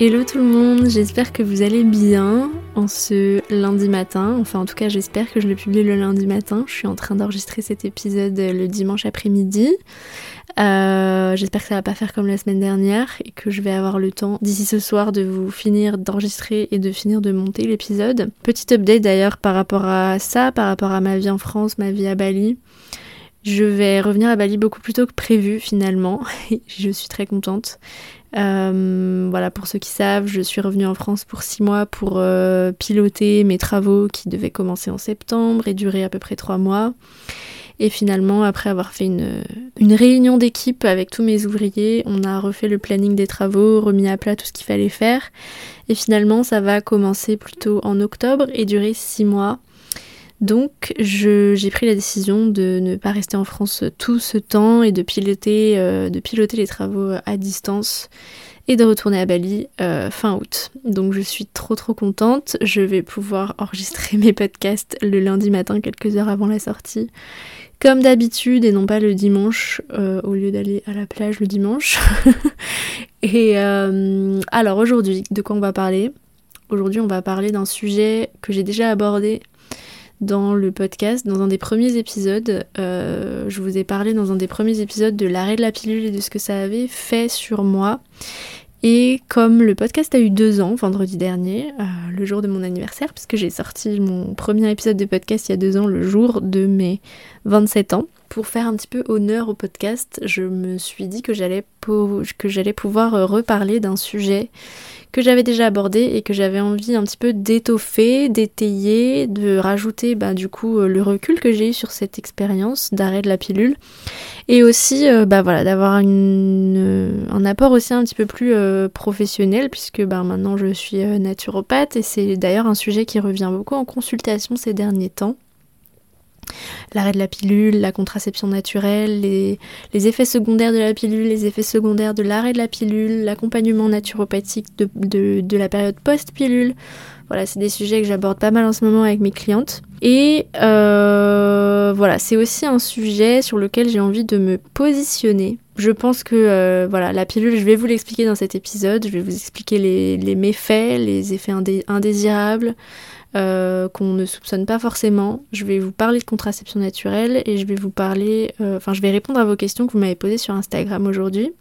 Hello tout le monde, j'espère que vous allez bien en ce lundi matin. Enfin en tout cas j'espère que je le publie le lundi matin. Je suis en train d'enregistrer cet épisode le dimanche après-midi. Euh, j'espère que ça va pas faire comme la semaine dernière et que je vais avoir le temps d'ici ce soir de vous finir d'enregistrer et de finir de monter l'épisode. Petit update d'ailleurs par rapport à ça, par rapport à ma vie en France, ma vie à Bali. Je vais revenir à Bali beaucoup plus tôt que prévu finalement. je suis très contente. Euh, voilà, pour ceux qui savent, je suis revenue en France pour six mois pour euh, piloter mes travaux qui devaient commencer en septembre et durer à peu près trois mois. Et finalement, après avoir fait une, une réunion d'équipe avec tous mes ouvriers, on a refait le planning des travaux, remis à plat tout ce qu'il fallait faire. Et finalement, ça va commencer plutôt en octobre et durer six mois. Donc j'ai pris la décision de ne pas rester en France tout ce temps et de piloter, euh, les travaux à distance et de retourner à Bali euh, fin août. Donc je suis trop trop contente. Je vais pouvoir enregistrer mes podcasts le lundi matin quelques heures avant la sortie. Comme d'habitude et non pas le dimanche euh, au lieu d'aller à la plage le dimanche. et alors aujourd'hui, de quoi on va parler? Aujourd'hui on va parler d'un sujet que j'ai déjà abordé dans le podcast, dans un des premiers épisodes. Euh, je vous ai parlé dans un des premiers épisodes de l'arrêt de la pilule et de ce que ça avait fait sur moi. Et comme le podcast a eu deux ans, vendredi dernier, euh, le jour de mon anniversaire, puisque j'ai sorti mon premier épisode de podcast il y a deux ans, le jour de mes 27 ans, pour faire un petit peu honneur au podcast, je me suis dit que j'allais, pouvoir euh, reparler d'un sujet que j'avais déjà abordé et que j'avais envie un petit peu d'étoffer, d'étayer, de rajouter bah, du coup euh, le recul que j'ai eu sur cette expérience d'arrêt de la pilule. Et aussi euh, bah, voilà, d'avoir un apport aussi un petit peu plus professionnel puisque bah, maintenant je suis naturopathe et c'est d'ailleurs un sujet qui revient beaucoup en consultation ces derniers temps l'arrêt de la pilule, la contraception naturelle, les, effets secondaires de la pilule, les effets secondaires de l'arrêt de la pilule, l'accompagnement naturopathique de, la période post-pilule. Voilà, c'est des sujets que j'aborde pas mal en ce moment avec mes clientes. Et euh, voilà, c'est aussi un sujet sur lequel j'ai envie de me positionner. Je pense que euh, voilà, la pilule, je vais vous l'expliquer dans cet épisode. Je vais vous expliquer les, méfaits, les effets indésirables, euh, qu'on ne soupçonne pas forcément. Je vais vous parler de contraception naturelle et je vais vous parler, euh, enfin je vais répondre à vos questions que vous m'avez posées sur Instagram aujourd'hui.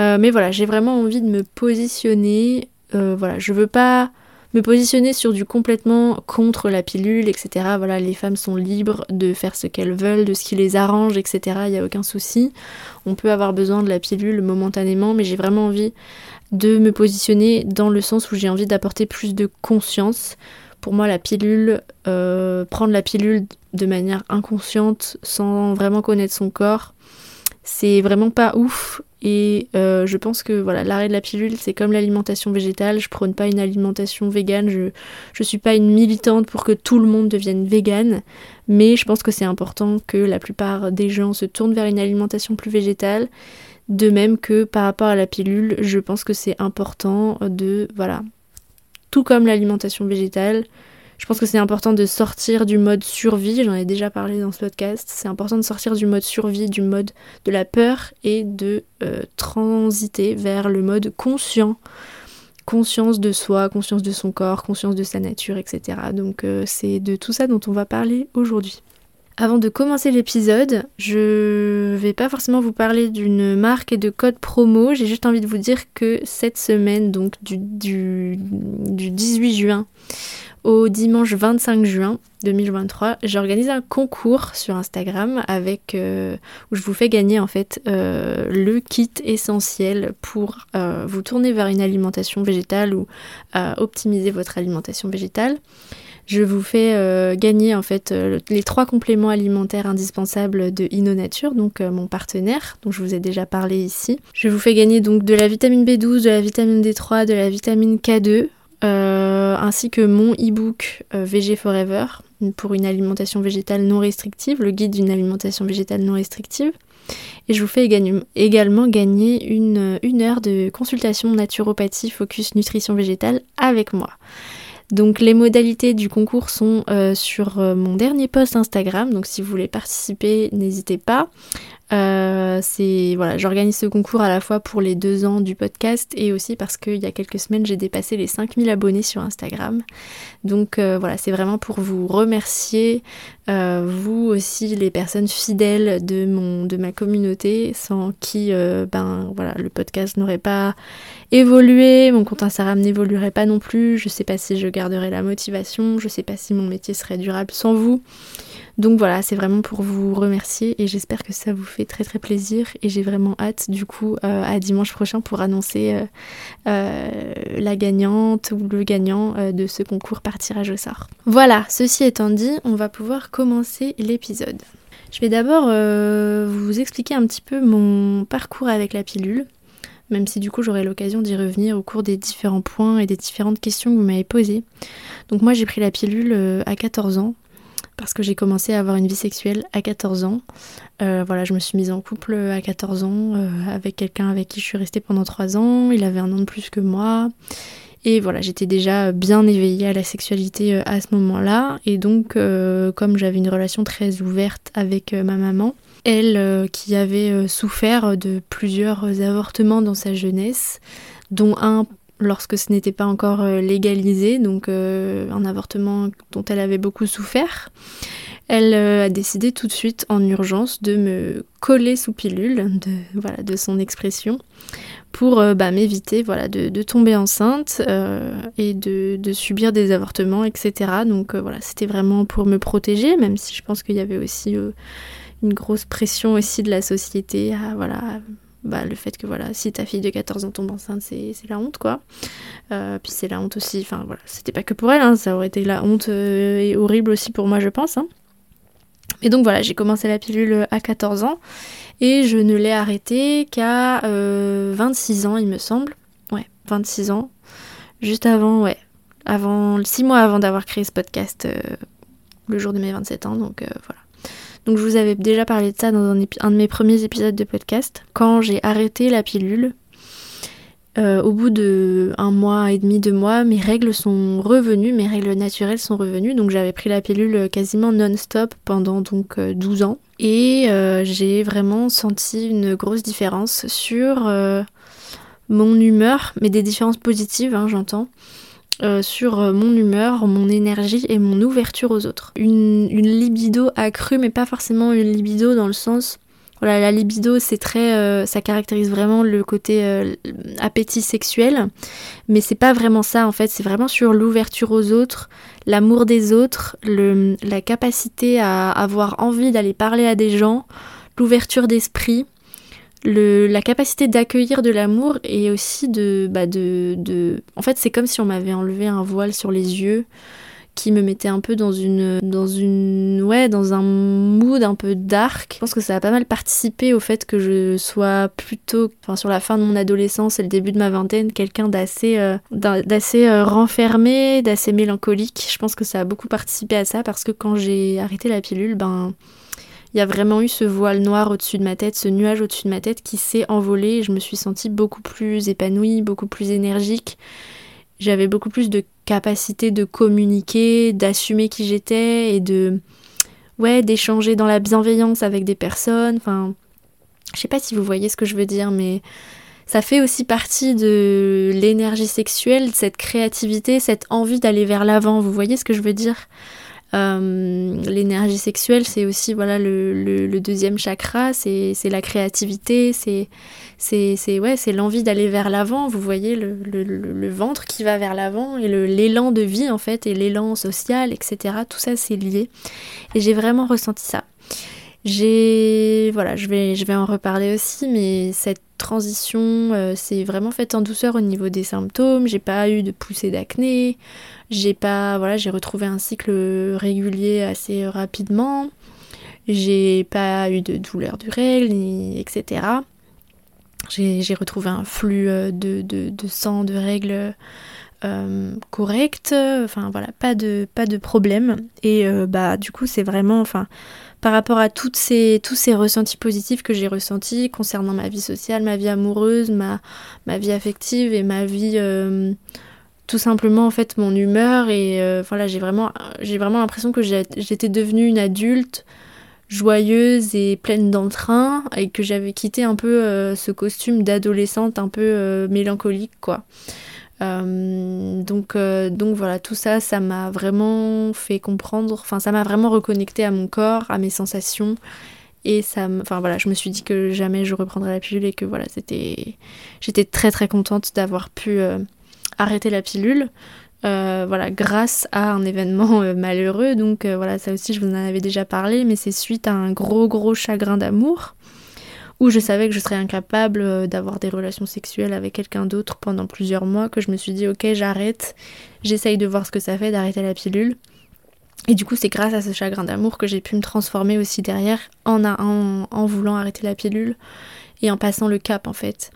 Euh, mais voilà, j'ai vraiment envie de me positionner. voilà, je veux pas me positionner sur du complètement contre la pilule, etc. Voilà, les femmes sont libres de faire ce qu'elles veulent, de ce qui les arrange, etc. Il n'y a aucun souci. On peut avoir besoin de la pilule momentanément, mais j'ai vraiment envie de me positionner dans le sens où j'ai envie d'apporter plus de conscience. Pour moi, la pilule, euh, prendre la pilule de manière inconsciente, sans vraiment connaître son corps, c'est vraiment pas ouf. Et euh, je pense que voilà, l'arrêt de la pilule, c'est comme l'alimentation végétale. Je prône pas une alimentation végane. Je, je suis pas une militante pour que tout le monde devienne végane. Mais je pense que c'est important que la plupart des gens se tournent vers une alimentation plus végétale. De même que par rapport à la pilule, je pense que c'est important de, voilà, tout comme l'alimentation végétale, je pense que c'est important de sortir du mode survie, j'en ai déjà parlé dans ce podcast, c'est important de sortir du mode survie, du mode de la peur et de euh, transiter vers le mode conscient. Conscience de soi, conscience de son corps, conscience de sa nature, etc. Donc euh, c'est de tout ça dont on va parler aujourd'hui. Avant de commencer l'épisode, je vais pas forcément vous parler d'une marque et de code promo, j'ai juste envie de vous dire que cette semaine, donc du, du, 18 juin au dimanche 25 juin 2023, j'organise un concours sur Instagram avec euh, où je vous fais gagner en fait euh, le kit essentiel pour euh, vous tourner vers une alimentation végétale ou optimiser votre alimentation végétale je vous fais euh, gagner en fait euh, les trois compléments alimentaires indispensables de InnoNature, donc euh, mon partenaire dont je vous ai déjà parlé ici. Je vous fais gagner donc de la vitamine B12, de la vitamine D3, de la vitamine K2, ainsi que mon e-book VG Forever pour une alimentation végétale non restrictive, le guide d'une alimentation végétale non restrictive. Et je vous fais également gagner une heure de consultation naturopathie focus nutrition végétale avec moi. Donc les modalités du concours sont euh, sur euh, mon dernier post Instagram, donc si vous voulez participer, n'hésitez pas. Euh, c'est voilà, j'organise ce concours à la fois pour les deux ans du podcast et aussi parce qu'il y a quelques semaines j'ai dépassé les 5000 abonnés sur Instagram. Donc voilà, c'est vraiment pour vous remercier, euh, vous aussi les personnes fidèles de mon de ma communauté, sans qui ben voilà le podcast n'aurait pas évolué, mon compte Instagram n'évoluerait pas non plus. Je sais pas si je garderai la motivation, je sais pas si mon métier serait durable sans vous. Donc voilà, c'est vraiment pour vous remercier et j'espère que ça vous fait très très plaisir et j'ai vraiment hâte du coup euh, à dimanche prochain pour annoncer euh, euh, la gagnante ou le gagnant de ce concours par tirage au sort. Voilà, ceci étant dit, on va pouvoir commencer l'épisode. Je vais d'abord vous expliquer un petit peu mon parcours avec la pilule même si du coup j'aurai l'occasion d'y revenir au cours des différents points et des différentes questions que vous m'avez posées. Donc moi j'ai pris la pilule à 14 ans, parce que j'ai commencé à avoir une vie sexuelle à 14 ans. Euh, voilà, je me suis mise en couple à 14 ans euh, avec quelqu'un avec qui je suis restée pendant 3 ans. Il avait un an de plus que moi. Et voilà, j'étais déjà bien éveillée à la sexualité euh, à ce moment-là. Et donc, comme j'avais une relation très ouverte avec ma maman, elle qui avait souffert de plusieurs avortements dans sa jeunesse, dont un lorsque ce n'était pas encore euh, légalisé, donc euh, un avortement dont elle avait beaucoup souffert. Elle euh, a décidé tout de suite en urgence de me coller sous pilule, de son expression, pour bah, m'éviter voilà, de, tomber enceinte et de, de, subir des avortements, etc. Donc voilà, c'était vraiment pour me protéger, même si je pense qu'il y avait aussi une grosse pression aussi de la société à voilà, bah, le fait que voilà, si ta fille de 14 ans tombe enceinte, c'est la honte quoi. Euh, puis c'est la honte aussi, enfin voilà, c'était pas que pour elle, hein, ça aurait été la honte euh, et horrible aussi pour moi, je pense. Hein. Et donc voilà, j'ai commencé la pilule à 14 ans et je ne l'ai arrêtée qu'à 26 euh, ans, il me semble. Ouais, 26 ans. Juste avant, ouais, avant, 6 mois avant d'avoir créé ce podcast, le jour de mes 27 ans, donc voilà. Donc je vous avais déjà parlé de ça dans un, de mes premiers épisodes de podcast. Quand j'ai arrêté la pilule, euh, au bout de un mois et demi, deux mois, mes règles sont revenues, mes règles naturelles sont revenues. Donc j'avais pris la pilule quasiment non-stop pendant donc 12 euh, ans. Et euh, j'ai vraiment senti une grosse différence sur mon humeur, mais des différences positives, hein, j'entends. Sur mon humeur, mon énergie et mon ouverture aux autres. Une, libido accrue, mais pas forcément une libido dans le sens. Voilà, la libido, c'est très, euh, ça caractérise vraiment le côté appétit sexuel, mais c'est pas vraiment ça en fait. C'est vraiment sur l'ouverture aux autres, l'amour des autres, la capacité à avoir envie d'aller parler à des gens, l'ouverture d'esprit la capacité d'accueillir de l'amour et aussi de, bah de, de... En fait, c'est comme si on m'avait enlevé un voile sur les yeux qui me mettait un peu dans une dans une ouais dans un mood un peu dark. Je pense que ça a pas mal participé au fait que je sois plutôt sur la fin de mon adolescence et le début de ma vingtaine quelqu'un d'assez euh, d'assez euh, renfermé, d'assez mélancolique. Je pense que ça a beaucoup participé à ça parce que quand j'ai arrêté la pilule, ben il y a vraiment eu ce voile noir au-dessus de ma tête, ce nuage au-dessus de ma tête qui s'est envolé et je me suis sentie beaucoup plus épanouie, beaucoup plus énergique. J'avais beaucoup plus de capacité de communiquer, d'assumer qui j'étais et de ouais, d'échanger dans la bienveillance avec des personnes. Enfin, je sais pas si vous voyez ce que je veux dire, mais ça fait aussi partie de l'énergie sexuelle, cette créativité, cette envie d'aller vers l'avant. Vous voyez ce que je veux dire? L'énergie sexuelle, c'est aussi voilà le, deuxième chakra, c'est la créativité, c'est ouais, l'envie d'aller vers l'avant. Vous voyez le, le, ventre qui va vers l'avant et l'élan de vie en fait et l'élan social, etc. Tout ça c'est lié et j'ai vraiment ressenti ça. J'ai voilà, je vais en reparler aussi, mais cette transition euh, s'est vraiment faite en douceur au niveau des symptômes. J'ai pas eu de poussée d'acné. J'ai pas, voilà, j'ai retrouvé un cycle régulier assez rapidement. J'ai pas eu de douleur du règle, etc. J'ai retrouvé un flux euh, de, de, sang, de règles euh, correct. Enfin voilà, pas de, pas de problème. Et euh, bah du coup c'est vraiment, enfin par rapport à toutes ces, tous ces ressentis positifs que j'ai ressentis concernant ma vie sociale, ma vie amoureuse, ma, vie affective et ma vie tout simplement en fait mon humeur et euh, voilà j'ai vraiment j'ai vraiment l'impression que j'étais devenue une adulte joyeuse et pleine d'entrain et que j'avais quitté un peu ce costume d'adolescente un peu mélancolique quoi. Donc, donc voilà, tout ça, ça m'a vraiment fait comprendre, enfin ça m'a vraiment reconnecté à mon corps, à mes sensations et ça enfin voilà, je me suis dit que jamais je reprendrais la pilule et que voilà, c'était j'étais très très contente d'avoir pu euh, arrêter la pilule. Euh, voilà, grâce à un événement euh, malheureux. Donc voilà, ça aussi je vous en avais déjà parlé, mais c'est suite à un gros gros chagrin d'amour où je savais que je serais incapable d'avoir des relations sexuelles avec quelqu'un d'autre pendant plusieurs mois que je me suis dit ok j'arrête, j'essaye de voir ce que ça fait d'arrêter la pilule. Et du coup, c'est grâce à ce chagrin d'amour que j'ai pu me transformer aussi derrière en, en, en, voulant arrêter la pilule et en passant le cap en fait.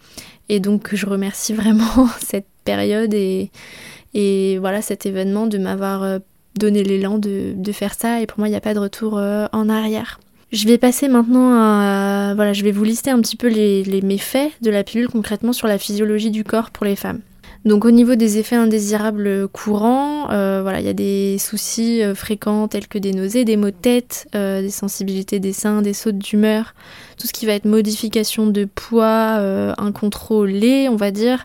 Et donc, je remercie vraiment cette période et, et voilà cet événement de m'avoir euh, donné l'élan de, de, faire ça. Et pour moi, il n'y a pas de retour euh, en arrière. Je vais passer maintenant à. Voilà, je vais vous lister un petit peu les, les méfaits de la pilule concrètement sur la physiologie du corps pour les femmes. Donc au niveau des effets indésirables courants, euh, voilà, il y a des soucis euh, fréquents tels que des nausées, des maux de tête, euh, des sensibilités des seins, des sautes d'humeur, tout ce qui va être modification de poids incontrôlé, on va dire,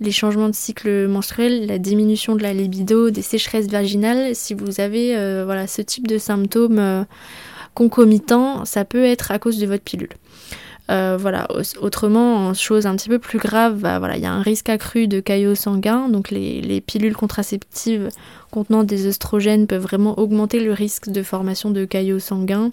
les changements de cycle menstruel, la diminution de la libido, des sécheresses vaginales. Si vous avez voilà ce type de symptômes concomitants, ça peut être à cause de votre pilule. Euh, voilà, autrement, en chose un petit peu plus grave, bah, voilà, il y a un risque accru de caillots sanguins, donc les, pilules contraceptives contenant des œstrogènes peuvent vraiment augmenter le risque de formation de caillots sanguins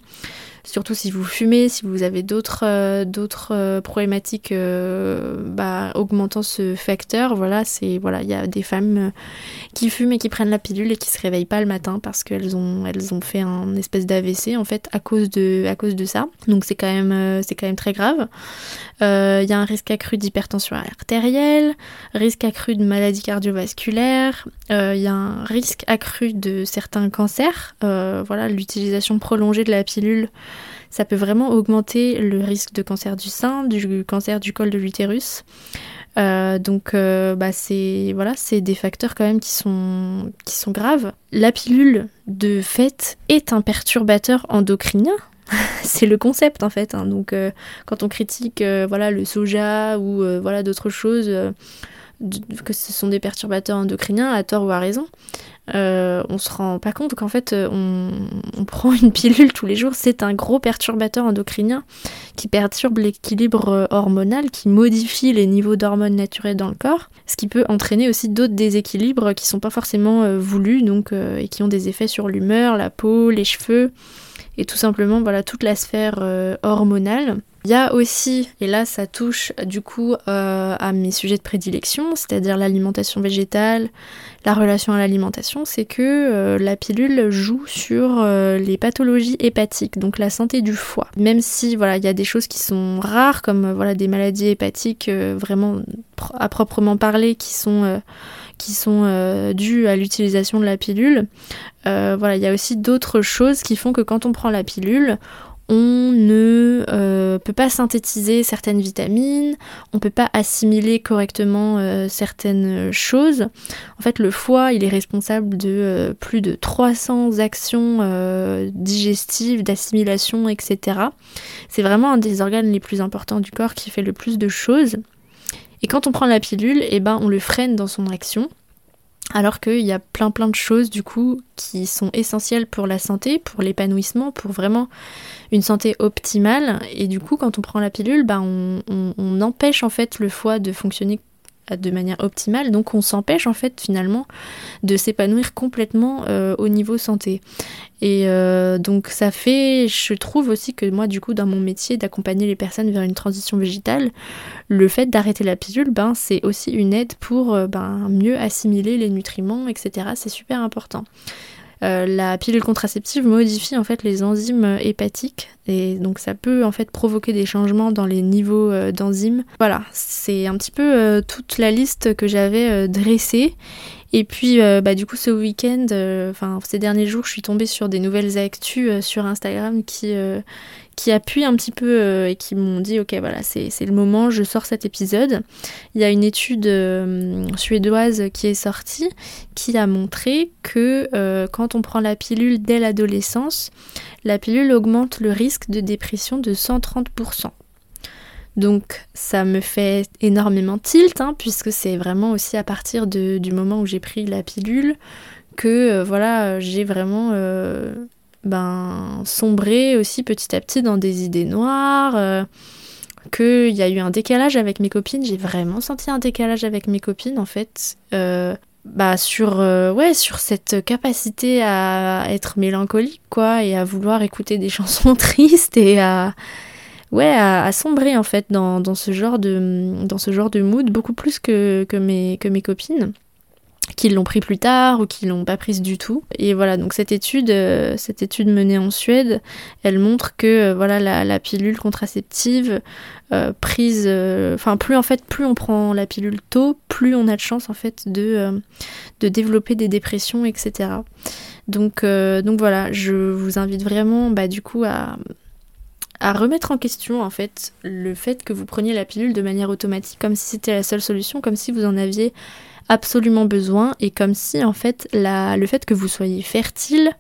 surtout si vous fumez, si vous avez d'autres euh, euh, problématiques euh, bah, augmentant ce facteur, voilà, c'est voilà, il y a des femmes qui fument et qui prennent la pilule et qui se réveillent pas le matin parce qu'elles ont elles ont fait un espèce d'AVC en fait à cause de à cause de ça. Donc c'est quand même c'est quand même très grave. Il y a un risque accru d'hypertension artérielle, risque accru de maladies cardiovasculaires, il y a un risque accru de certains cancers. voilà, l'utilisation prolongée de la pilule ça peut vraiment augmenter le risque de cancer du sein, du cancer du col de l'utérus. Euh, donc euh, bah c'est voilà, c'est des facteurs quand même qui sont qui sont graves. La pilule de fait est un perturbateur endocrinien. c'est le concept en fait. Hein. Donc euh, quand on critique voilà le soja ou voilà d'autres choses que ce sont des perturbateurs endocriniens à tort ou à raison, euh, on se rend pas compte qu'en fait euh, on, prend une pilule tous les jours, c'est un gros perturbateur endocrinien qui perturbe l'équilibre euh, hormonal, qui modifie les niveaux d'hormones naturelles dans le corps, ce qui peut entraîner aussi d'autres déséquilibres qui sont pas forcément voulus donc et qui ont des effets sur l'humeur, la peau, les cheveux et tout simplement voilà toute la sphère hormonale. Il y a aussi, et là ça touche du coup euh, à mes sujets de prédilection, c'est-à-dire l'alimentation végétale, la relation à l'alimentation, c'est que euh, la pilule joue sur euh, les pathologies hépatiques, donc la santé du foie. Même si voilà, il y a des choses qui sont rares, comme voilà des maladies hépatiques vraiment à proprement parler, qui sont qui sont dues à l'utilisation de la pilule. voilà, il y a aussi d'autres choses qui font que quand on prend la pilule, on ne euh, peut pas synthétiser certaines vitamines, on ne peut pas assimiler correctement euh, certaines choses. En fait, le foie, il est responsable de euh, plus de 300 actions digestives, d'assimilation, etc. C'est vraiment un des organes les plus importants du corps qui fait le plus de choses. Et quand on prend la pilule, eh ben, on le freine dans son action. Alors qu'il y a plein plein de choses du coup qui sont essentielles pour la santé, pour l'épanouissement, pour vraiment une santé optimale. Et du coup, quand on prend la pilule, bah, on, empêche en fait le foie de fonctionner de manière optimale. Donc on s'empêche en fait finalement de s'épanouir complètement euh, au niveau santé. Et euh, donc ça fait, je trouve aussi que moi du coup dans mon métier d'accompagner les personnes vers une transition végétale, le fait d'arrêter la pilule, ben c'est aussi une aide pour euh, ben, mieux assimiler les nutriments, etc. C'est super important. Euh, la pilule contraceptive modifie en fait les enzymes hépatiques. Et donc ça peut en fait provoquer des changements dans les niveaux euh, d'enzymes. Voilà, c'est un petit peu euh, toute la liste que j'avais dressée Et puis, bah, du coup, ce week-end, enfin, ces derniers jours, je suis tombée sur des nouvelles actus sur Instagram qui, qui appuient un petit peu euh, et qui m'ont dit ok voilà c'est le moment, je sors cet épisode. Il y a une étude euh, suédoise qui est sortie qui a montré que euh, quand on prend la pilule dès l'adolescence, la pilule augmente le risque de dépression de 130%. Donc ça me fait énormément tilt, hein, puisque c'est vraiment aussi à partir de, du moment où j'ai pris la pilule que voilà j'ai vraiment ben, sombrer aussi petit à petit dans des idées noires, euh, qu'il y a eu un décalage avec mes copines. J'ai vraiment senti un décalage avec mes copines en fait. Euh, bah sur euh, ouais sur cette capacité à être mélancolique quoi et à vouloir écouter des chansons tristes et à ouais à, sombrer en fait dans, dans, ce genre de dans ce genre de mood beaucoup plus que, que mes que mes copines qui l'ont pris plus tard ou qui l'ont pas prise du tout. Et voilà, donc cette étude, euh, cette étude menée en Suède, elle montre que euh, voilà la, pilule contraceptive euh, prise, enfin plus en fait plus on prend la pilule tôt, plus on a de chance en fait de de développer des dépressions, etc. Donc donc voilà, je vous invite vraiment bah du coup à à remettre en question en fait le fait que vous preniez la pilule de manière automatique comme si c'était la seule solution, comme si vous en aviez absolument besoin et comme si en fait la, le fait que vous soyez fertile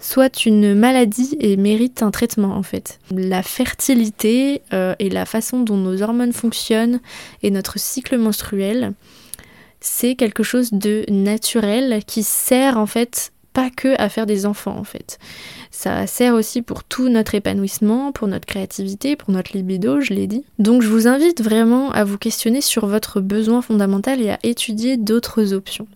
soit une maladie et mérite un traitement en fait. La fertilité euh, et la façon dont nos hormones fonctionnent et notre cycle menstruel, c'est quelque chose de naturel qui sert en fait pas que à faire des enfants en fait. Ça sert aussi pour tout notre épanouissement, pour notre créativité, pour notre libido, je l'ai dit. Donc je vous invite vraiment à vous questionner sur votre besoin fondamental et à étudier d'autres options.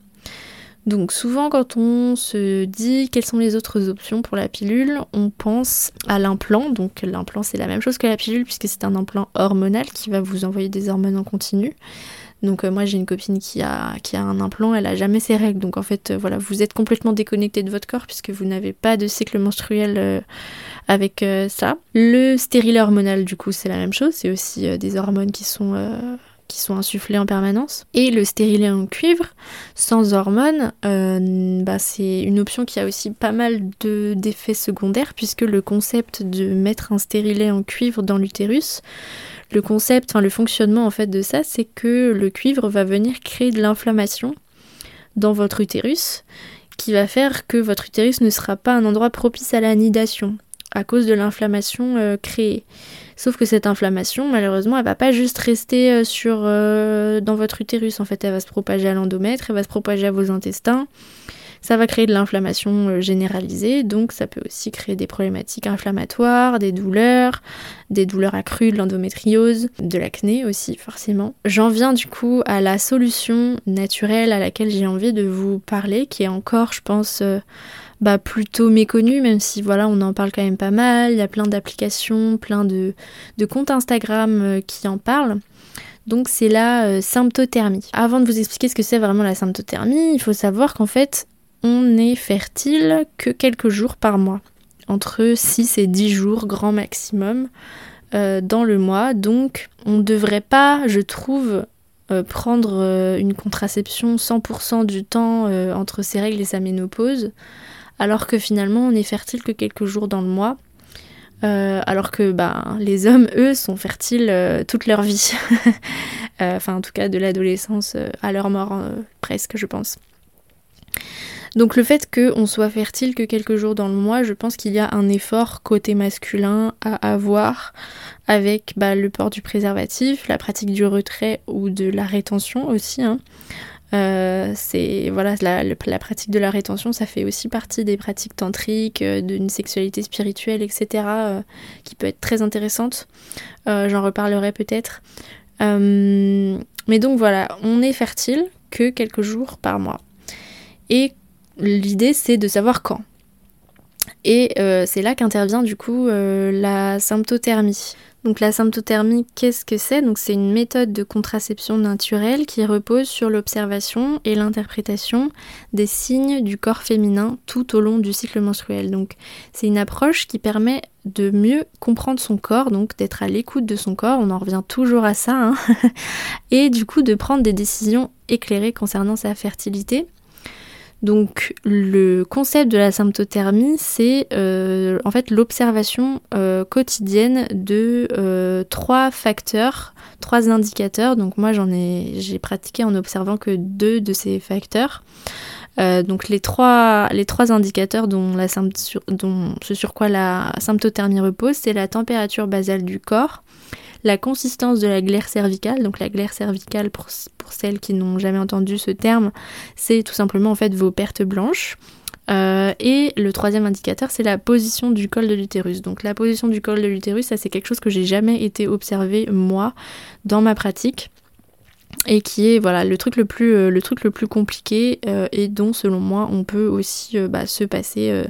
Donc souvent quand on se dit quelles sont les autres options pour la pilule, on pense à l'implant. Donc l'implant c'est la même chose que la pilule puisque c'est un implant hormonal qui va vous envoyer des hormones en continu. Donc euh, moi j'ai une copine qui a, un implant, elle a jamais ses règles. Donc en fait euh, voilà, vous êtes complètement déconnecté de votre corps puisque vous n'avez pas de cycle menstruel euh, avec ça. Le stérilet hormonal du coup c'est la même chose, c'est aussi des hormones qui sont qui sont insufflées en permanence. Et le stérilet en cuivre, sans hormones, bah, c'est une option qui a aussi pas mal d'effets secondaires, puisque le concept de mettre un stérilet en cuivre dans l'utérus, le concept, enfin le fonctionnement en fait de ça, c'est que le cuivre va venir créer de l'inflammation dans votre utérus, qui va faire que votre utérus ne sera pas un endroit propice à la nidation à cause de l'inflammation euh, créée. Sauf que cette inflammation, malheureusement, elle va pas juste rester euh, sur euh, dans votre utérus. En fait, elle va se propager à l'endomètre, elle va se propager à vos intestins, ça va créer de l'inflammation euh, généralisée, donc ça peut aussi créer des problématiques inflammatoires, des douleurs, des douleurs accrues, de l'endométriose, de l'acné aussi forcément. J'en viens du coup à la solution naturelle à laquelle j'ai envie de vous parler, qui est encore, je pense, euh, bah, plutôt méconnue, même si voilà, on en parle quand même pas mal. Il y a plein d'applications, plein de, comptes Instagram euh, qui en parlent. Donc c'est la symptothermie. Avant de vous expliquer ce que c'est vraiment la symptothermie, il faut savoir qu'en fait, on n'est fertile que quelques jours par mois, entre 6 et 10 jours grand maximum euh, dans le mois. Donc on ne devrait pas, je trouve, euh, prendre euh, une contraception 100% du temps entre ses règles et sa ménopause, alors que finalement on n'est fertile que quelques jours dans le mois. alors que bah, les hommes, eux, sont fertiles toute leur vie. enfin, en tout cas, de l'adolescence à leur mort, presque, je pense. Donc le fait qu'on soit fertile que quelques jours dans le mois, je pense qu'il y a un effort côté masculin à avoir avec bah, le port du préservatif, la pratique du retrait ou de la rétention aussi. Hein. Euh, c'est voilà la, pratique de la rétention, ça fait aussi partie des pratiques tantriques, euh, d'une sexualité spirituelle, etc. Euh, qui peut être très intéressante. J'en reparlerai peut-être. mais donc voilà, on est fertile que quelques jours par mois. Et l'idée c'est de savoir quand. Et euh, c'est là qu'intervient du coup euh, la symptothermie. Donc la symptothermie, qu'est-ce que c'est? Donc c'est une méthode de contraception naturelle qui repose sur l'observation et l'interprétation des signes du corps féminin tout au long du cycle menstruel. Donc c'est une approche qui permet de mieux comprendre son corps, donc d'être à l'écoute de son corps, on en revient toujours à ça, hein et du coup de prendre des décisions éclairées concernant sa fertilité Donc le concept de la symptothermie, c'est euh, en fait l'observation euh, quotidienne de euh, trois facteurs, trois indicateurs. Donc moi j'en ai j'ai pratiqué en observant que deux de ces facteurs. donc les trois, indicateurs dont ce sur quoi la symptothermie repose, c'est la température basale du corps, la consistance de la glaire cervicale. Donc la glaire cervicale, pour, celles qui n'ont jamais entendu ce terme, c'est tout simplement en fait vos pertes blanches. Euh, et le troisième indicateur, c'est la position du col de l'utérus. Donc la position du col de l'utérus, ça c'est quelque chose que j'ai jamais été observé moi dans ma pratique et qui est voilà le truc le plus euh, compliqué euh, et dont selon moi on peut aussi euh, bah, se passer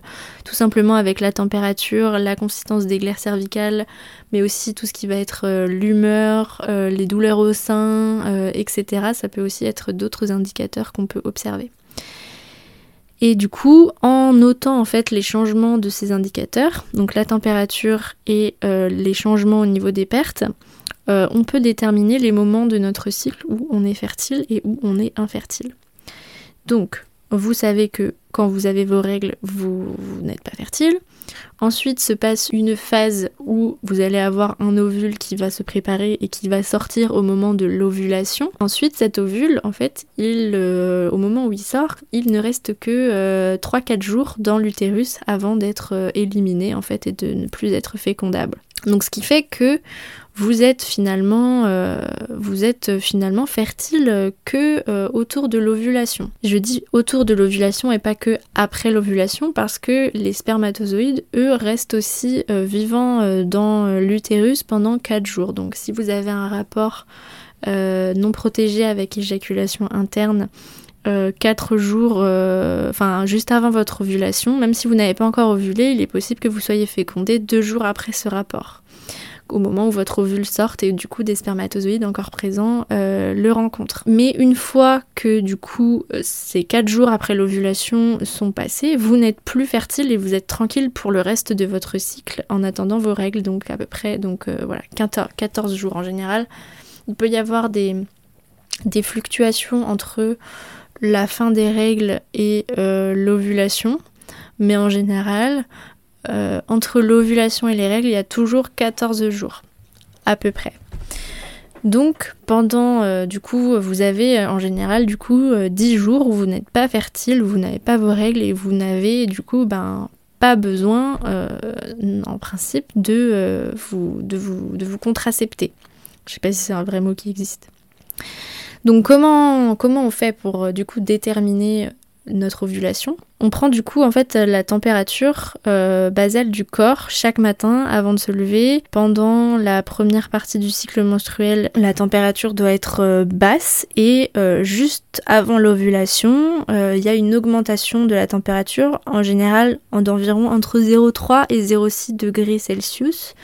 tout simplement avec la température, la consistance des glaires cervicales, mais aussi tout ce qui va être l'humeur, les douleurs au sein, etc. Ça peut aussi être d'autres indicateurs qu'on peut observer. Et du coup, en notant en fait les changements de ces indicateurs, donc la température et les changements au niveau des pertes, euh, on peut déterminer les moments de notre cycle où on est fertile et où on est infertile. Donc, vous savez que quand vous avez vos règles, vous, n'êtes pas fertile. Ensuite se passe une phase où vous allez avoir un ovule qui va se préparer et qui va sortir au moment de l'ovulation. Ensuite, cet ovule, en fait, il, euh, au moment où il sort, il ne reste que 3-4 euh, jours dans l'utérus avant d'être éliminé, en fait, et de ne plus être fécondable. Donc, ce qui fait que vous êtes finalement, euh, vous êtes finalement fertile que euh, autour de l'ovulation. Je dis autour de l'ovulation et pas que après l'ovulation parce que les spermatozoïdes, eux, restent aussi euh, vivants dans l'utérus pendant 4 jours. Donc si vous avez un rapport non protégé avec éjaculation interne, 4 jours, enfin juste avant votre ovulation, même si vous n'avez pas encore ovulé, il est possible que vous soyez fécondé deux jours après ce rapport au moment où votre ovule sort et du coup des spermatozoïdes encore présents euh, le rencontrent. Mais une fois que du coup euh, ces 4 jours après l'ovulation sont passés, vous n'êtes plus fertile et vous êtes tranquille pour le reste de votre cycle en attendant vos règles, donc à peu près donc euh, voilà 14 jours en général. Il peut y avoir des, des fluctuations entre la fin des règles et l'ovulation, mais en général, euh, entre l'ovulation et les règles, il y a toujours 14 jours, à peu près. Donc pendant, euh, du coup, vous avez euh, en général, du coup, 10 jours où vous n'êtes pas fertile, vous n'avez pas vos règles et vous n'avez, du coup, ben, pas besoin, en principe, de, vous, de, vous, de vous contracepter. Je sais pas si c'est un vrai mot qui existe. Donc comment, comment on fait pour, du coup, déterminer notre ovulation? On prend du coup en fait la température euh, basale du corps chaque matin avant de se lever. Pendant la première partie du cycle menstruel, la température doit être euh, basse et euh, juste avant l'ovulation, il y a une augmentation de la température en général d'environ entre 0,3 et 0,6 degrés Celsius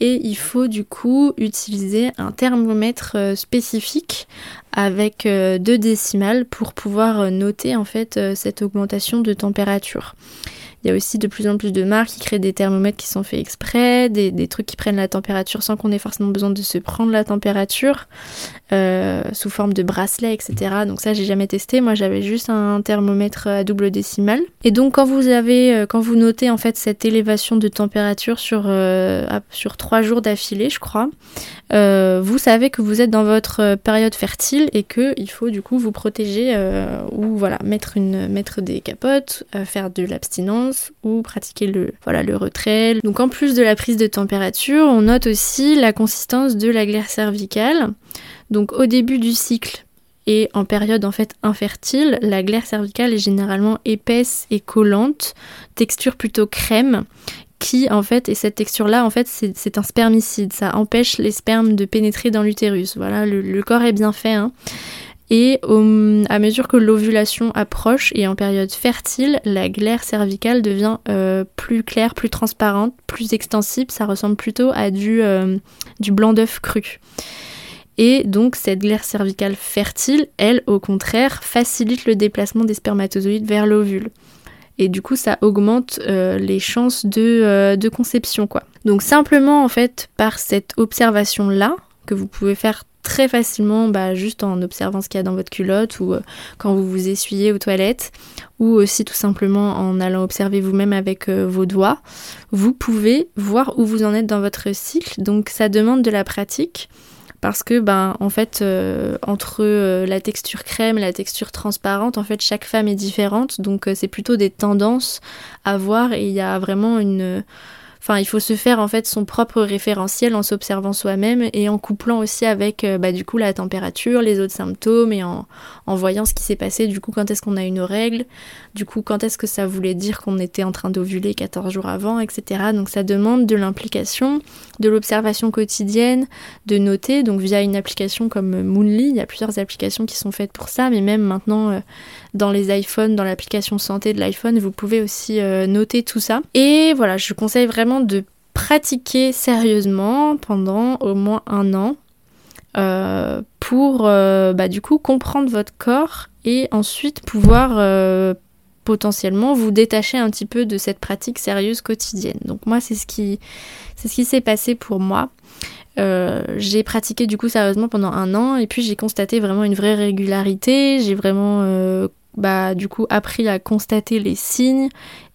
et il faut du coup utiliser un thermomètre spécifique avec deux décimales pour pouvoir noter en fait cette augmentation de température. Il y a aussi de plus en plus de marques qui créent des thermomètres qui sont faits exprès, des, trucs qui prennent la température sans qu'on ait forcément besoin de se prendre la température, euh, sous forme de bracelet, etc. Donc ça, j'ai jamais testé. Moi, j'avais juste un thermomètre à double décimale. Et donc, quand vous avez, euh, quand vous notez en fait cette élévation de température sur euh, sur trois jours d'affilée, je crois, vous savez que vous êtes dans votre période fertile et que il faut du coup vous protéger ou voilà mettre une mettre des capotes, faire de l'abstinence ou pratiquer le, voilà, le retrait. Donc en plus de la prise de température, on note aussi la consistance de la glaire cervicale. Donc au début du cycle et en période en fait infertile, la glaire cervicale est généralement épaisse et collante, texture plutôt crème qui en fait, et cette texture-là, en fait, c'est un spermicide. Ça empêche les spermes de pénétrer dans l'utérus. Voilà, le, corps est bien fait. Hein. Et à mesure que l'ovulation approche et en période fertile, la glaire cervicale devient euh, plus claire, plus transparente, plus extensible. Ça ressemble plutôt à du, euh, du blanc d'œuf cru. Et donc cette glaire cervicale fertile, elle, au contraire, facilite le déplacement des spermatozoïdes vers l'ovule. Et du coup, ça augmente euh, les chances de, conception. Donc simplement, en fait, par cette observation-là, que vous pouvez faire très facilement bah, juste en observant ce qu'il y a dans votre culotte ou quand vous vous essuyez aux toilettes ou aussi tout simplement en allant observer vous-même avec vos doigts, vous pouvez voir où vous en êtes dans votre cycle. Donc ça demande de la pratique parce que ben en fait euh, entre euh, la texture crème la texture transparente en fait chaque femme est différente donc euh, c'est plutôt des tendances à voir et il y a vraiment une Enfin, il faut se faire en fait son propre référentiel en s'observant soi-même et en couplant aussi avec euh, bah, du coup la température, les autres symptômes et en, voyant ce qui s'est passé du coup quand est-ce qu'on a une règle, du coup quand est-ce que ça voulait dire qu'on était en train d'ovuler 14 jours avant, etc. Donc ça demande de l'implication, de l'observation quotidienne, de noter, donc via une application comme Moonly, il y a plusieurs applications qui sont faites pour ça, mais même maintenant euh, dans les iPhones, dans l'application santé de l'iPhone, vous pouvez aussi euh, noter tout ça. Et voilà, je conseille vraiment de pratiquer sérieusement pendant au moins un an euh, pour euh, bah, du coup comprendre votre corps et ensuite pouvoir potentiellement vous détacher un petit peu de cette pratique sérieuse quotidienne. Donc moi c'est ce qui c'est ce qui s'est passé pour moi. j'ai pratiqué du coup sérieusement pendant un an et puis j'ai constaté vraiment une vraie régularité. J'ai vraiment bah, du coup appris à constater les signes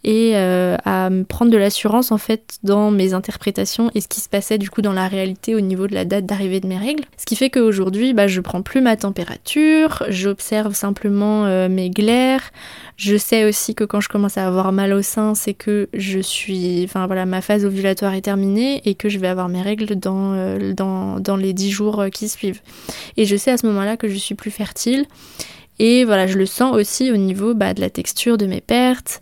et euh, à prendre de l'assurance en fait dans mes interprétations et ce qui se passait du coup dans la réalité au niveau de la date d'arrivée de mes règles. Ce qui fait qu'aujourd'hui bah, je prends plus ma température, j'observe simplement euh, mes glaires. Je sais aussi que quand je commence à avoir mal au sein, c'est que je suis, enfin voilà, ma phase ovulatoire est terminée et que je vais avoir mes règles dans, euh, dans, dans les 10 jours qui suivent. Et je sais à ce moment-là que je suis plus fertile et voilà, je le sens aussi au niveau bah, de la texture de mes pertes.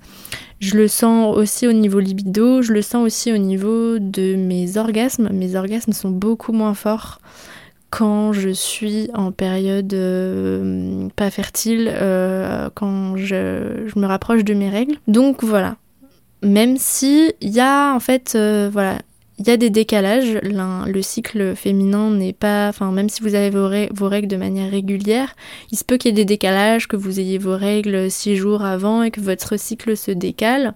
Je le sens aussi au niveau libido, je le sens aussi au niveau de mes orgasmes. Mes orgasmes sont beaucoup moins forts quand je suis en période euh, pas fertile, euh, quand je, me rapproche de mes règles. Donc voilà. Même si il y a en fait, euh, voilà, il y a des décalages. Le cycle féminin n'est pas. Enfin, même si vous avez vos, règles de manière régulière, il se peut qu'il y ait des décalages, que vous ayez vos règles six jours avant et que votre cycle se décale.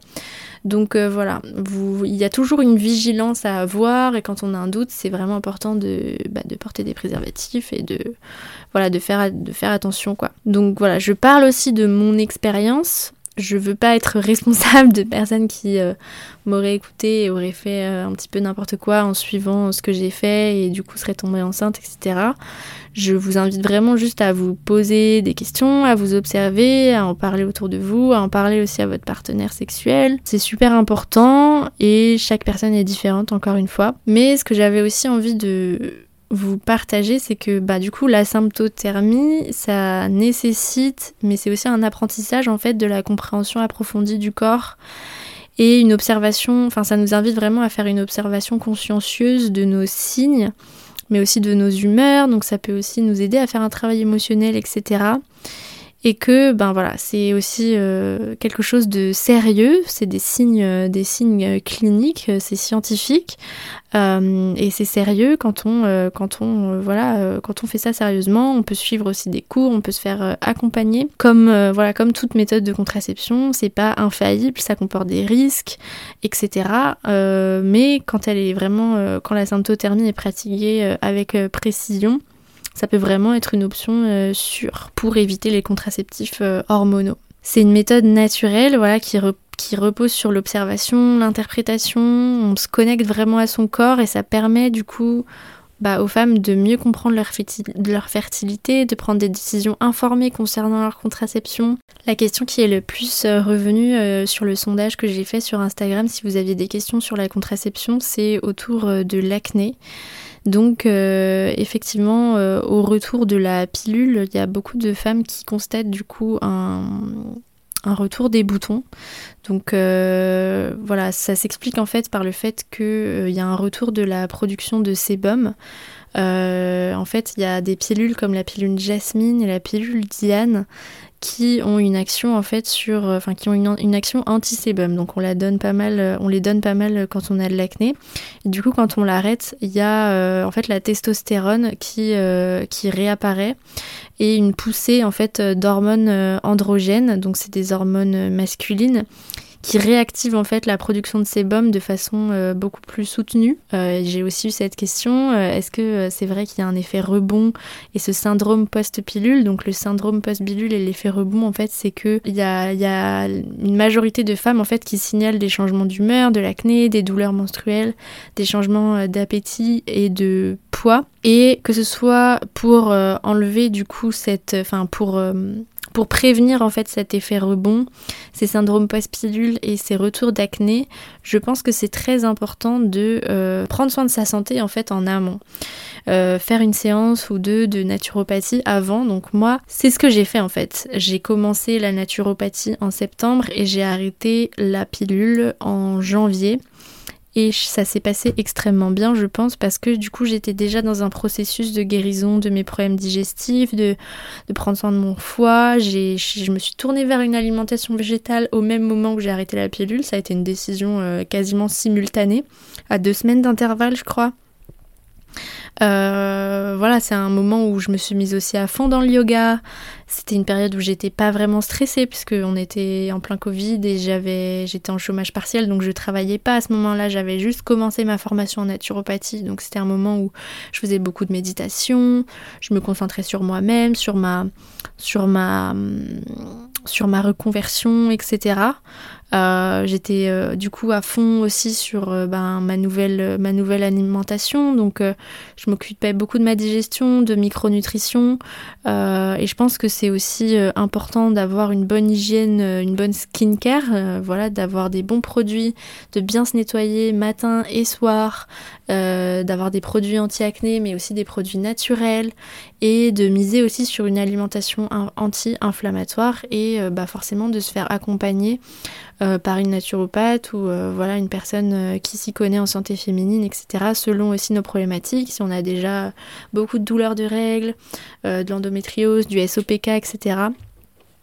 Donc euh, voilà, vous, il y a toujours une vigilance à avoir et quand on a un doute, c'est vraiment important de, bah, de porter des préservatifs et de, voilà, de, faire, de faire attention. quoi. Donc voilà, je parle aussi de mon expérience je veux pas être responsable de personnes qui euh, m'auraient écouté et auraient fait euh, un petit peu n'importe quoi en suivant ce que j'ai fait et du coup seraient tombées enceintes, etc. Je vous invite vraiment juste à vous poser des questions, à vous observer, à en parler autour de vous, à en parler aussi à votre partenaire sexuel. C'est super important et chaque personne est différente encore une fois. Mais ce que j'avais aussi envie de vous partager, c'est que bah, du coup la symptothermie, ça nécessite, mais c'est aussi un apprentissage en fait de la compréhension approfondie du corps et une observation, enfin ça nous invite vraiment à faire une observation consciencieuse de nos signes, mais aussi de nos humeurs, donc ça peut aussi nous aider à faire un travail émotionnel, etc et que ben voilà c'est aussi euh, quelque chose de sérieux c'est des signes euh, des signes cliniques euh, c'est scientifique et c'est sérieux quand on quand on voilà quand on fait ça sérieusement. On peut suivre aussi des cours on peut se faire accompagner. Comme voilà comme toute méthode de contraception c'est pas infaillible ça comporte des risques etc mais quand elle est vraiment quand la symptothermie est pratiquée avec précision ça peut vraiment être une option euh, sûre pour éviter les contraceptifs euh, hormonaux. C'est une méthode naturelle voilà, qui, repose sur l'observation, l'interprétation, on se connecte vraiment à son corps et ça permet du coup bah, aux femmes de mieux comprendre leur, leur, fertilité, de prendre des décisions informées concernant leur contraception. La question qui est le plus euh, revenue sur le sondage que j'ai fait sur Instagram, si vous aviez des questions sur la contraception, c'est autour de l'acné. Donc euh, effectivement, euh, au retour de la pilule, il y a beaucoup de femmes qui constatent du coup un, retour des boutons. Donc euh, voilà, ça s'explique en fait par le fait qu'il y a un retour de la production de sébum. en fait, il y a des pilules comme la pilule Jasmine et la pilule Diane qui ont une action en fait sur, euh, enfin qui ont une, action anti-sébum. Donc on la donne pas mal, euh, on les donne pas mal quand on a de l'acné. Du coup quand on l'arrête, il y a euh, en fait la testostérone qui qui réapparaît et une poussée en fait d'hormones androgènes. Donc c'est des hormones masculines qui réactive en fait la production de sébum de façon beaucoup plus soutenue. J'ai aussi eu cette question est-ce que c'est vrai qu'il y a un effet rebond et ce syndrome post-pilule? Donc le syndrome post-pilule et l'effet rebond en fait, c'est que il y a, y a une majorité de femmes en fait qui signalent des changements d'humeur, de l'acné, des douleurs menstruelles, des changements d'appétit et de poids et que ce soit pour euh, enlever du coup cette enfin pour euh, pour prévenir en fait cet effet rebond, ces syndromes post-pilule et ces retours d'acné, je pense que c'est très important de euh, prendre soin de sa santé en fait en amont. faire une séance ou deux de naturopathie avant. Donc moi, c'est ce que j'ai fait en fait. J'ai commencé la naturopathie en septembre et j'ai arrêté la pilule en janvier. Et ça s'est passé extrêmement bien, je pense, parce que du coup, j'étais déjà dans un processus de guérison de mes problèmes digestifs, de, de prendre soin de mon foie. Je me suis tournée vers une alimentation végétale au même moment que j'ai arrêté la pilule. Ça a été une décision euh, quasiment simultanée, à deux semaines d'intervalle, je crois. Euh, voilà, c'est un moment où je me suis mise aussi à fond dans le yoga. C'était une période où j'étais pas vraiment stressée puisque on était en plein Covid et j'avais, j'étais en chômage partiel donc je travaillais pas à ce moment-là. J'avais juste commencé ma formation en naturopathie donc c'était un moment où je faisais beaucoup de méditation. Je me concentrais sur moi-même, sur ma, sur ma, sur ma reconversion, etc. Euh, j'étais euh, du coup à fond aussi sur euh, ben, ma, nouvelle, ma nouvelle alimentation, donc je m'occupais beaucoup de ma digestion, de micronutrition, et je pense que c'est aussi important d'avoir une bonne hygiène, une bonne skincare, voilà, d'avoir des bons produits, de bien se nettoyer matin et soir, d'avoir des produits anti-acné, mais aussi des produits naturels, et de miser aussi sur une alimentation anti-inflammatoire et bah, forcément de se faire accompagner euh, par une naturopathe ou euh, voilà une personne euh, qui s'y connaît en santé féminine, etc. Selon aussi nos problématiques, si on a déjà beaucoup de douleurs de règles, de l'endométriose, du SOPK, etc.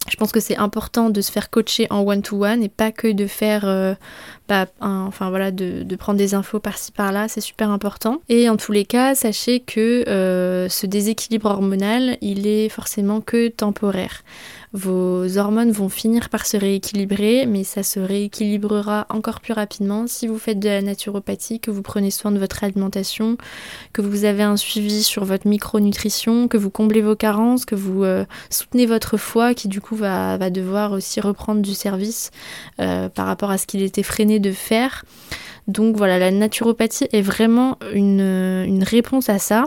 Je pense que c'est important de se faire coacher en one-to-one et pas que de faire, enfin voilà, de, prendre des infos par-ci par-là, c'est super important. Et en tous les cas, sachez que ce déséquilibre hormonal, il est forcément que temporaire vos hormones vont finir par se rééquilibrer, mais ça se rééquilibrera encore plus rapidement si vous faites de la naturopathie, que vous prenez soin de votre alimentation, que vous avez un suivi sur votre micronutrition, que vous comblez vos carences, que vous euh, soutenez votre foie qui du coup va, devoir aussi reprendre du service euh, par rapport à ce qu'il était freiné de faire. Donc voilà, la naturopathie est vraiment une, réponse à ça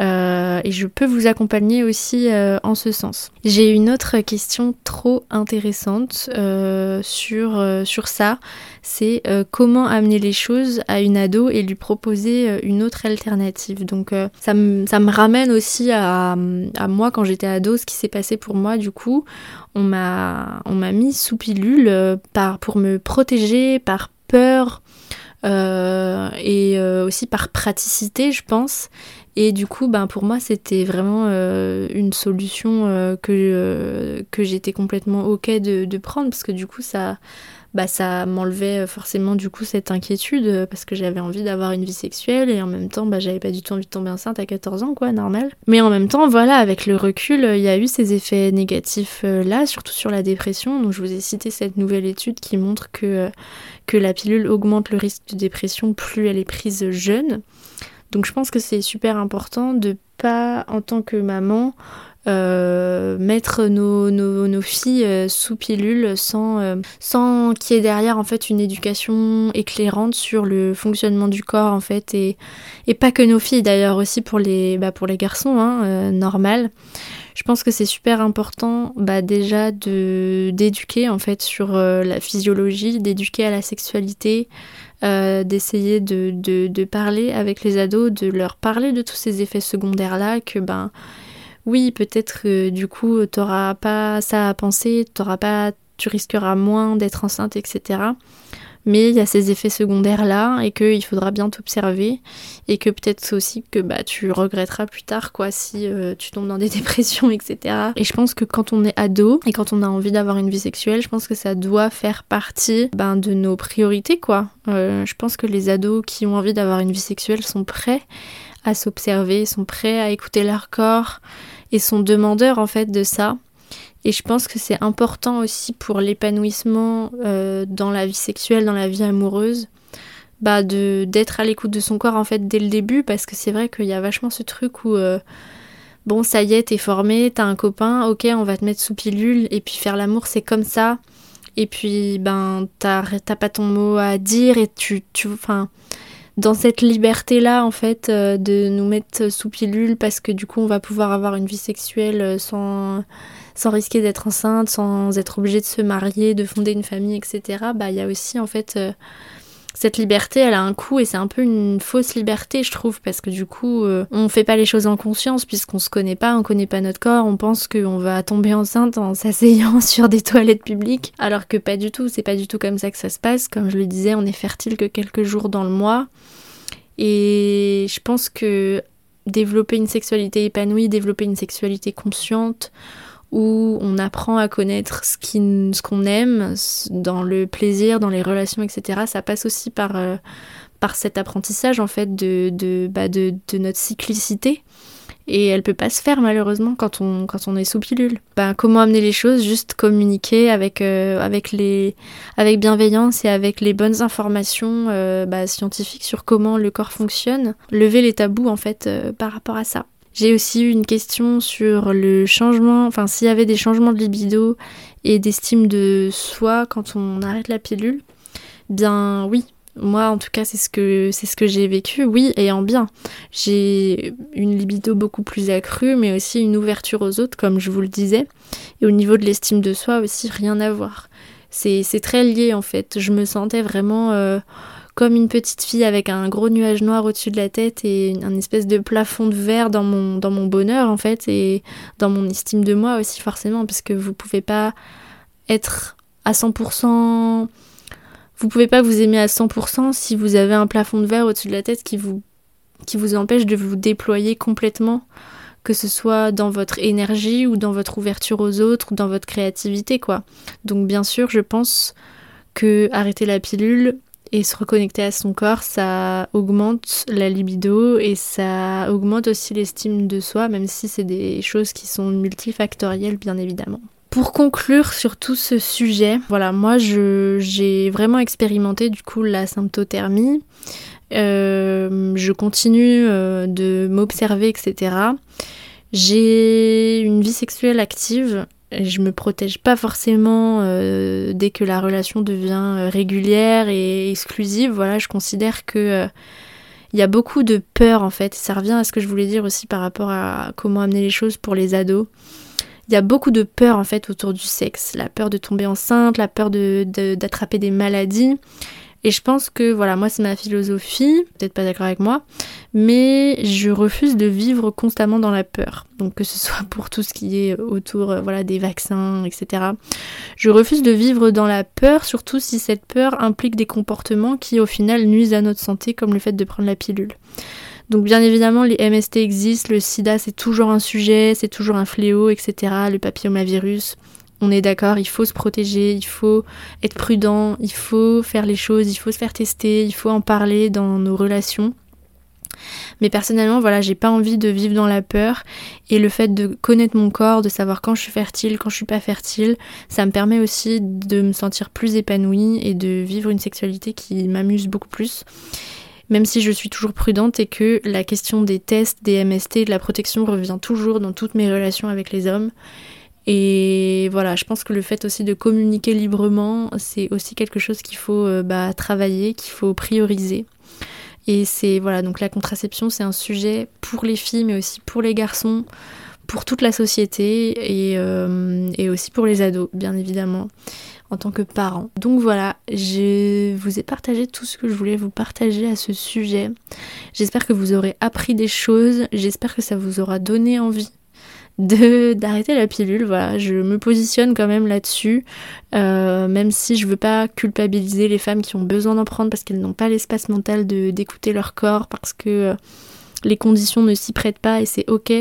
euh, et je peux vous accompagner aussi euh, en ce sens. J'ai une autre question trop intéressante euh, sur, ça, c'est comment amener les choses à une ado et lui proposer une autre alternative. Donc ça, me, ramène aussi à, à moi quand j'étais ado, ce qui s'est passé pour moi du coup. On m'a mis sous pilule par, pour me protéger par peur euh, et euh, aussi par praticité, je pense. Et du coup, ben, pour moi, c'était vraiment euh, une solution que, que j'étais complètement OK de, de, prendre, parce que du coup, ça, bah, ça m'enlevait forcément du coup cette inquiétude, parce que j'avais envie d'avoir une vie sexuelle, et en même temps, bah, j'avais pas du tout envie de tomber enceinte à 14 ans, quoi, normal. Mais en même temps, voilà, avec le recul, il y a eu ces effets négatifs là, surtout sur la dépression. Donc, je vous ai cité cette nouvelle étude qui montre que que la pilule augmente le risque de dépression plus elle est prise jeune. Donc je pense que c'est super important de pas, en tant que maman, euh, mettre nos, filles euh, sous pilule sans, euh, sans qu'il y ait derrière en fait une éducation éclairante sur le fonctionnement du corps en fait et, pas que nos filles d'ailleurs aussi pour les, bah, pour les garçons hein, normal. Je pense que c'est super important bah, déjà de d'éduquer en fait sur la physiologie, d'éduquer à la sexualité, d'essayer de, de, parler avec les ados, de leur parler de tous ces effets secondaires là que ben oui peut-être du coup t'auras pas ça à penser, t'auras pas tu risqueras moins d'être enceinte, etc mais il y a ces effets secondaires là et qu'il faudra bien t'observer et que peut-être aussi que bah tu regretteras plus tard quoi si euh, tu tombes dans des dépressions etc et je pense que quand on est ado et quand on a envie d'avoir une vie sexuelle je pense que ça doit faire partie ben, de nos priorités quoi. Euh, je pense que les ados qui ont envie d'avoir une vie sexuelle sont prêts à s'observer sont prêts à écouter leur corps et sont demandeurs en fait de ça. Et je pense que c'est important aussi pour l'épanouissement euh, dans la vie sexuelle, dans la vie amoureuse, bah de d'être à l'écoute de son corps en fait dès le début, parce que c'est vrai qu'il y a vachement ce truc où euh, bon ça y est, t'es formé, t'as un copain, ok, on va te mettre sous pilule, et puis faire l'amour c'est comme ça, et puis ben t'as pas ton mot à dire et tu tu enfin dans cette liberté là en fait euh, de nous mettre sous pilule parce que du coup on va pouvoir avoir une vie sexuelle euh, sans sans risquer d'être enceinte, sans être obligé de se marier, de fonder une famille, etc. Bah il y a aussi en fait euh, cette liberté, elle a un coût et c'est un peu une fausse liberté, je trouve, parce que du coup, euh, on fait pas les choses en conscience puisqu'on se connaît pas, on connaît pas notre corps, on pense qu'on va tomber enceinte en s'asseyant sur des toilettes publiques, alors que pas du tout, c'est pas du tout comme ça que ça se passe. Comme je le disais, on est fertile que quelques jours dans le mois. Et je pense que développer une sexualité épanouie, développer une sexualité consciente, où on apprend à connaître ce qu'on aime dans le plaisir, dans les relations, etc. Ça passe aussi par, euh, par cet apprentissage en fait bah de, de, notre cyclicité. Et elle peut pas se faire malheureusement quand on, est sous pilule. Bah, comment amener les choses? Juste communiquer avec, euh, avec, les, avec bienveillance et avec les bonnes informations euh, bah, scientifiques sur comment le corps fonctionne. Lever les tabous en fait par rapport à ça. J'ai aussi eu une question sur le changement, enfin s'il y avait des changements de libido et d'estime de soi quand on arrête la pilule. Bien oui, moi en tout cas c'est ce que c'est ce que j'ai vécu, oui et en bien. J'ai une libido beaucoup plus accrue mais aussi une ouverture aux autres comme je vous le disais. Et au niveau de l'estime de soi aussi rien à voir. C'est très lié en fait. Je me sentais vraiment euh, comme une petite fille avec un gros nuage noir au-dessus de la tête et un espèce de plafond de verre dans mon, dans mon bonheur en fait et dans mon estime de moi aussi forcément parce que vous pouvez pas être à 100% vous pouvez pas vous aimer à 100% si vous avez un plafond de verre au-dessus de la tête qui vous qui vous empêche de vous déployer complètement que ce soit dans votre énergie ou dans votre ouverture aux autres ou dans votre créativité quoi. Donc bien sûr, je pense que arrêter la pilule, et se reconnecter à son corps, ça augmente la libido et ça augmente aussi l'estime de soi, même si c'est des choses qui sont multifactorielles, bien évidemment. Pour conclure sur tout ce sujet, voilà, moi j'ai vraiment expérimenté du coup la symptothermie. Euh, je continue euh, de m'observer, etc. J'ai une vie sexuelle active je me protège pas forcément euh, dès que la relation devient euh, régulière et exclusive. Voilà, je considère que euh, il y a beaucoup de peur en fait. Ça revient à ce que je voulais dire aussi par rapport à comment amener les choses pour les ados. Il y a beaucoup de peur en fait autour du sexe, la peur de tomber enceinte, la peur d'attraper de, des maladies. Et je pense que voilà, moi c'est ma philosophie, peut-être pas d'accord avec moi, mais je refuse de vivre constamment dans la peur. Donc que ce soit pour tout ce qui est autour euh, voilà des vaccins, etc. Je refuse de vivre dans la peur, surtout si cette peur implique des comportements qui au final nuisent à notre santé, comme le fait de prendre la pilule. Donc bien évidemment, les MST existent, le sida c'est toujours un sujet, c'est toujours un fléau, etc. Le papillomavirus, on est d'accord, il faut se protéger, il faut être prudent, il faut faire les choses, il faut se faire tester, il faut en parler dans nos relations. Mais personnellement, voilà, j'ai pas envie de vivre dans la peur et le fait de connaître mon corps, de savoir quand je suis fertile, quand je suis pas fertile, ça me permet aussi de me sentir plus épanouie et de vivre une sexualité qui m'amuse beaucoup plus. Même si je suis toujours prudente et que la question des tests, des MST, de la protection revient toujours dans toutes mes relations avec les hommes. Et voilà, je pense que le fait aussi de communiquer librement, c'est aussi quelque chose qu'il faut euh, bah, travailler, qu'il faut prioriser. Et c'est voilà, donc la contraception, c'est un sujet pour les filles, mais aussi pour les garçons, pour toute la société et, euh, et aussi pour les ados, bien évidemment, en tant que parents. Donc voilà, je vous ai partagé tout ce que je voulais vous partager à ce sujet. J'espère que vous aurez appris des choses, j'espère que ça vous aura donné envie de d'arrêter la pilule. Voilà, je me positionne quand même là-dessus, euh, même si je veux pas culpabiliser les femmes qui ont besoin d'en prendre parce qu'elles n'ont pas l'espace mental de d'écouter leur corps parce que euh, les conditions ne s'y prêtent pas et c'est ok.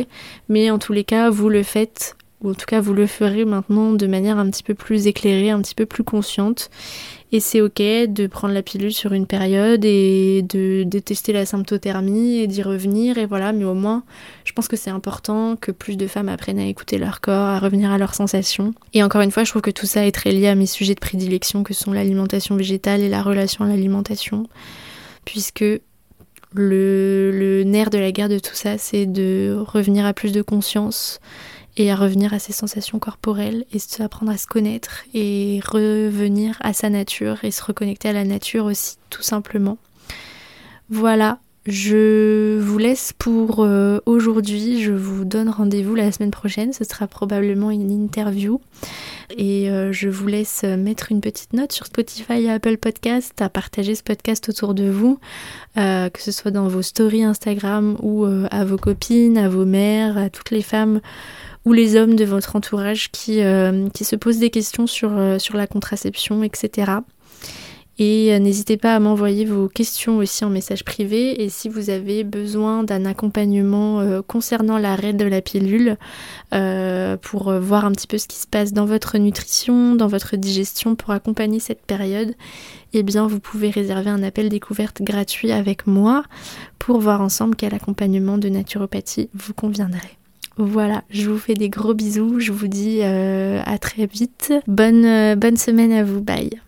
Mais en tous les cas, vous le faites ou en tout cas vous le ferez maintenant de manière un petit peu plus éclairée, un petit peu plus consciente. Et c'est ok de prendre la pilule sur une période et de, tester la symptothermie et d'y revenir. Et voilà, mais au moins, je pense que c'est important que plus de femmes apprennent à écouter leur corps, à revenir à leurs sensations. Et encore une fois, je trouve que tout ça est très lié à mes sujets de prédilection que sont l'alimentation végétale et la relation à l'alimentation. Puisque le, le nerf de la guerre de tout ça, c'est de revenir à plus de conscience et à revenir à ses sensations corporelles et apprendre à se connaître et revenir à sa nature et se reconnecter à la nature aussi tout simplement. Voilà, je vous laisse pour euh, aujourd'hui. Je vous donne rendez-vous la semaine prochaine. Ce sera probablement une interview. Et euh, je vous laisse mettre une petite note sur Spotify et Apple Podcast, à partager ce podcast autour de vous, euh, que ce soit dans vos stories Instagram ou à vos copines, à vos mères, à toutes les femmes ou les hommes de votre entourage qui, euh, qui se posent des questions sur, euh, sur la contraception, etc. Et euh, n'hésitez pas à m'envoyer vos questions aussi en message privé. Et si vous avez besoin d'un accompagnement concernant l'arrêt de la pilule, pour voir un petit peu ce qui se passe dans votre nutrition, dans votre digestion, pour accompagner cette période, eh bien vous pouvez réserver un appel découverte gratuit avec moi pour voir ensemble quel accompagnement de naturopathie vous conviendrait. Voilà, je vous fais des gros bisous, je vous dis euh, à très vite. Bonne, euh, bonne semaine à vous, bye.